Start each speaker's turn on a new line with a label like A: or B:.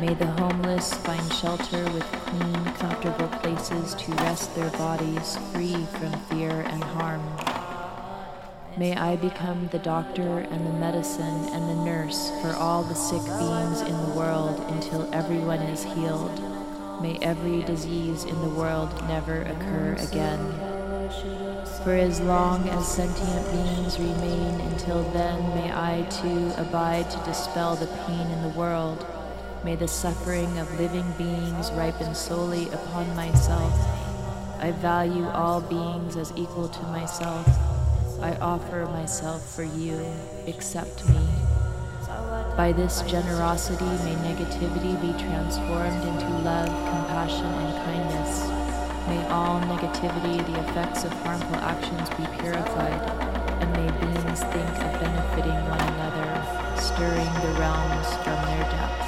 A: May the homeless find shelter with clean, comfortable places to rest their bodies free from fear and harm. May I become the doctor and the medicine and the nurse for all the sick beings in the world until everyone is healed. May every disease in the world never occur again. For as long as sentient beings remain, until then may I too abide to dispel the pain in the world. May the suffering of living beings ripen solely upon myself. I value all beings as equal to myself. I offer myself for you. Accept me. By this generosity, may negativity be transformed into love, compassion, and kindness. May all negativity, the effects of harmful actions be purified, and may beings think of benefiting one another, stirring the realms from their depths.